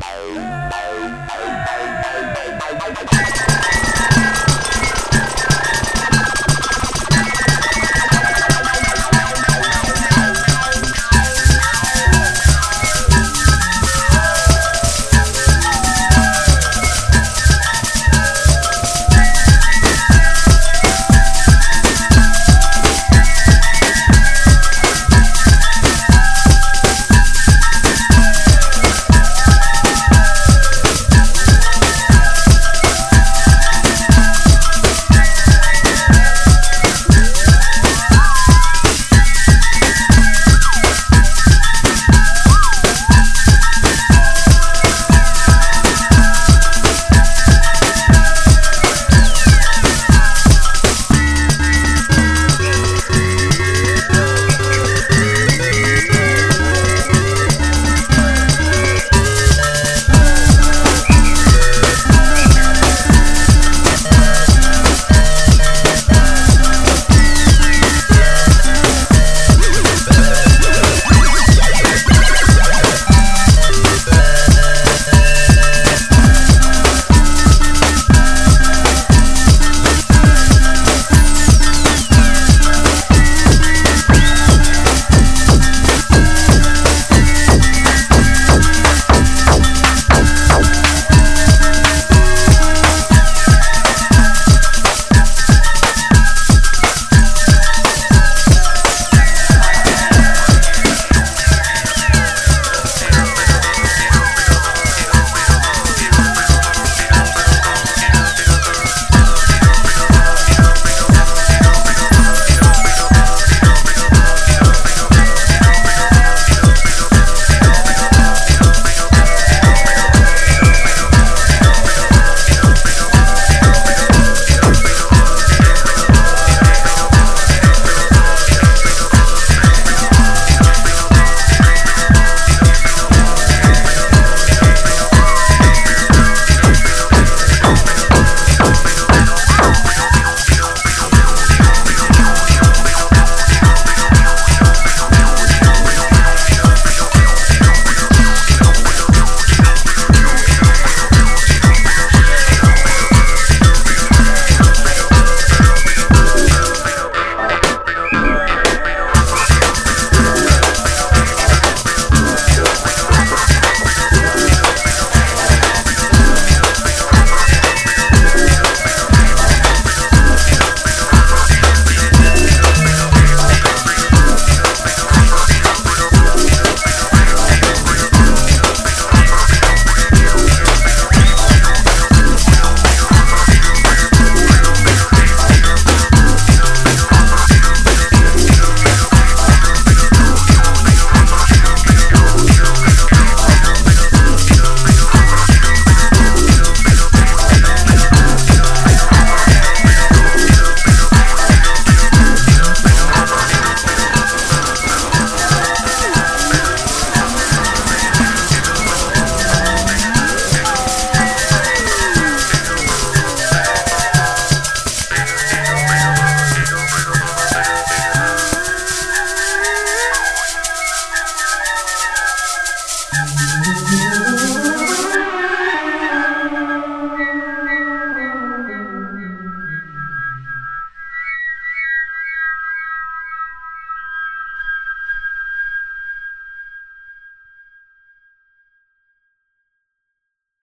Bye.